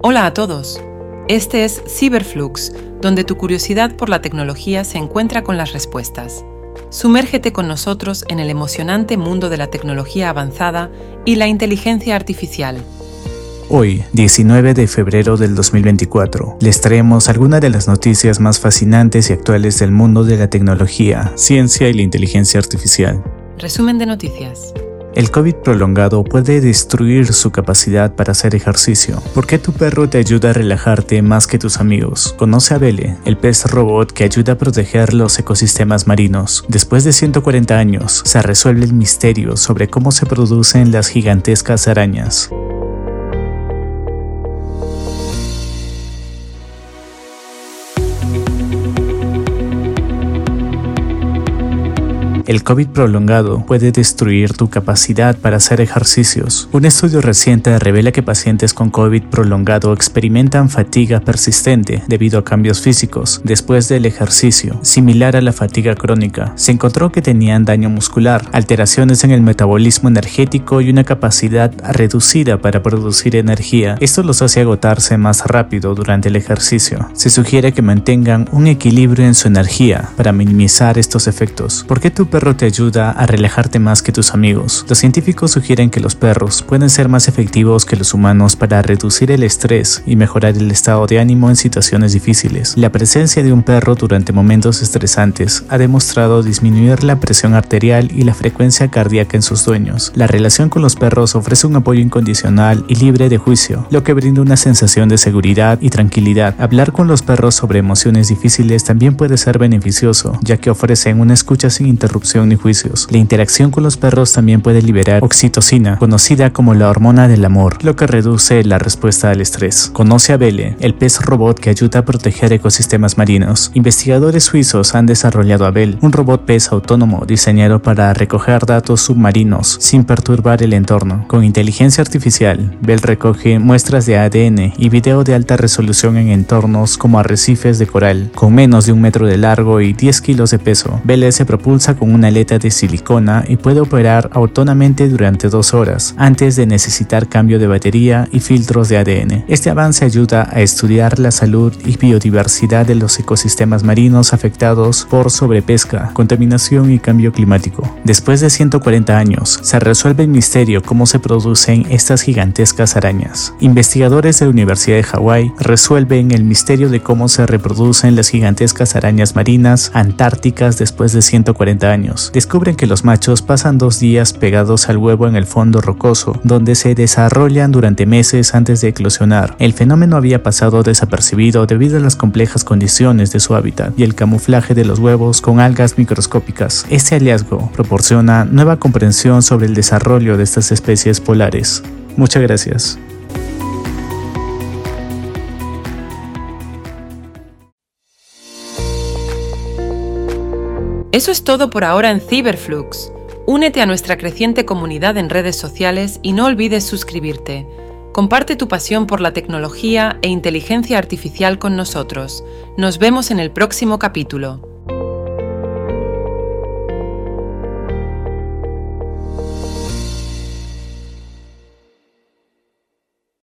Hola a todos. Este es Cyberflux, donde tu curiosidad por la tecnología se encuentra con las respuestas. Sumérgete con nosotros en el emocionante mundo de la tecnología avanzada y la inteligencia artificial. Hoy, 19 de febrero del 2024, les traemos algunas de las noticias más fascinantes y actuales del mundo de la tecnología, ciencia y la inteligencia artificial. Resumen de noticias. El COVID prolongado puede destruir su capacidad para hacer ejercicio. ¿Por qué tu perro te ayuda a relajarte más que tus amigos? Conoce a Bele, el pez robot que ayuda a proteger los ecosistemas marinos. Después de 140 años, se resuelve el misterio sobre cómo se producen las gigantescas arañas. El COVID prolongado puede destruir tu capacidad para hacer ejercicios. Un estudio reciente revela que pacientes con COVID prolongado experimentan fatiga persistente debido a cambios físicos después del ejercicio, similar a la fatiga crónica. Se encontró que tenían daño muscular, alteraciones en el metabolismo energético y una capacidad reducida para producir energía. Esto los hace agotarse más rápido durante el ejercicio. Se sugiere que mantengan un equilibrio en su energía para minimizar estos efectos. ¿Por qué tu perro te ayuda a relajarte más que tus amigos. Los científicos sugieren que los perros pueden ser más efectivos que los humanos para reducir el estrés y mejorar el estado de ánimo en situaciones difíciles. La presencia de un perro durante momentos estresantes ha demostrado disminuir la presión arterial y la frecuencia cardíaca en sus dueños. La relación con los perros ofrece un apoyo incondicional y libre de juicio, lo que brinda una sensación de seguridad y tranquilidad. Hablar con los perros sobre emociones difíciles también puede ser beneficioso, ya que ofrecen una escucha sin interrupción ni juicios. La interacción con los perros también puede liberar oxitocina, conocida como la hormona del amor, lo que reduce la respuesta al estrés. Conoce a Bele, el pez robot que ayuda a proteger ecosistemas marinos. Investigadores suizos han desarrollado a Bell, un robot pez autónomo diseñado para recoger datos submarinos sin perturbar el entorno. Con inteligencia artificial, Bell recoge muestras de ADN y video de alta resolución en entornos como arrecifes de coral, con menos de un metro de largo y 10 kilos de peso. Bell se propulsa con un una aleta de silicona y puede operar autónomamente durante dos horas, antes de necesitar cambio de batería y filtros de ADN. Este avance ayuda a estudiar la salud y biodiversidad de los ecosistemas marinos afectados por sobrepesca, contaminación y cambio climático. Después de 140 años, se resuelve el misterio cómo se producen estas gigantescas arañas. Investigadores de la Universidad de Hawái resuelven el misterio de cómo se reproducen las gigantescas arañas marinas antárticas después de 140 descubren que los machos pasan dos días pegados al huevo en el fondo rocoso, donde se desarrollan durante meses antes de eclosionar. El fenómeno había pasado desapercibido debido a las complejas condiciones de su hábitat y el camuflaje de los huevos con algas microscópicas. Este hallazgo proporciona nueva comprensión sobre el desarrollo de estas especies polares. Muchas gracias. Eso es todo por ahora en Cyberflux. Únete a nuestra creciente comunidad en redes sociales y no olvides suscribirte. Comparte tu pasión por la tecnología e inteligencia artificial con nosotros. Nos vemos en el próximo capítulo.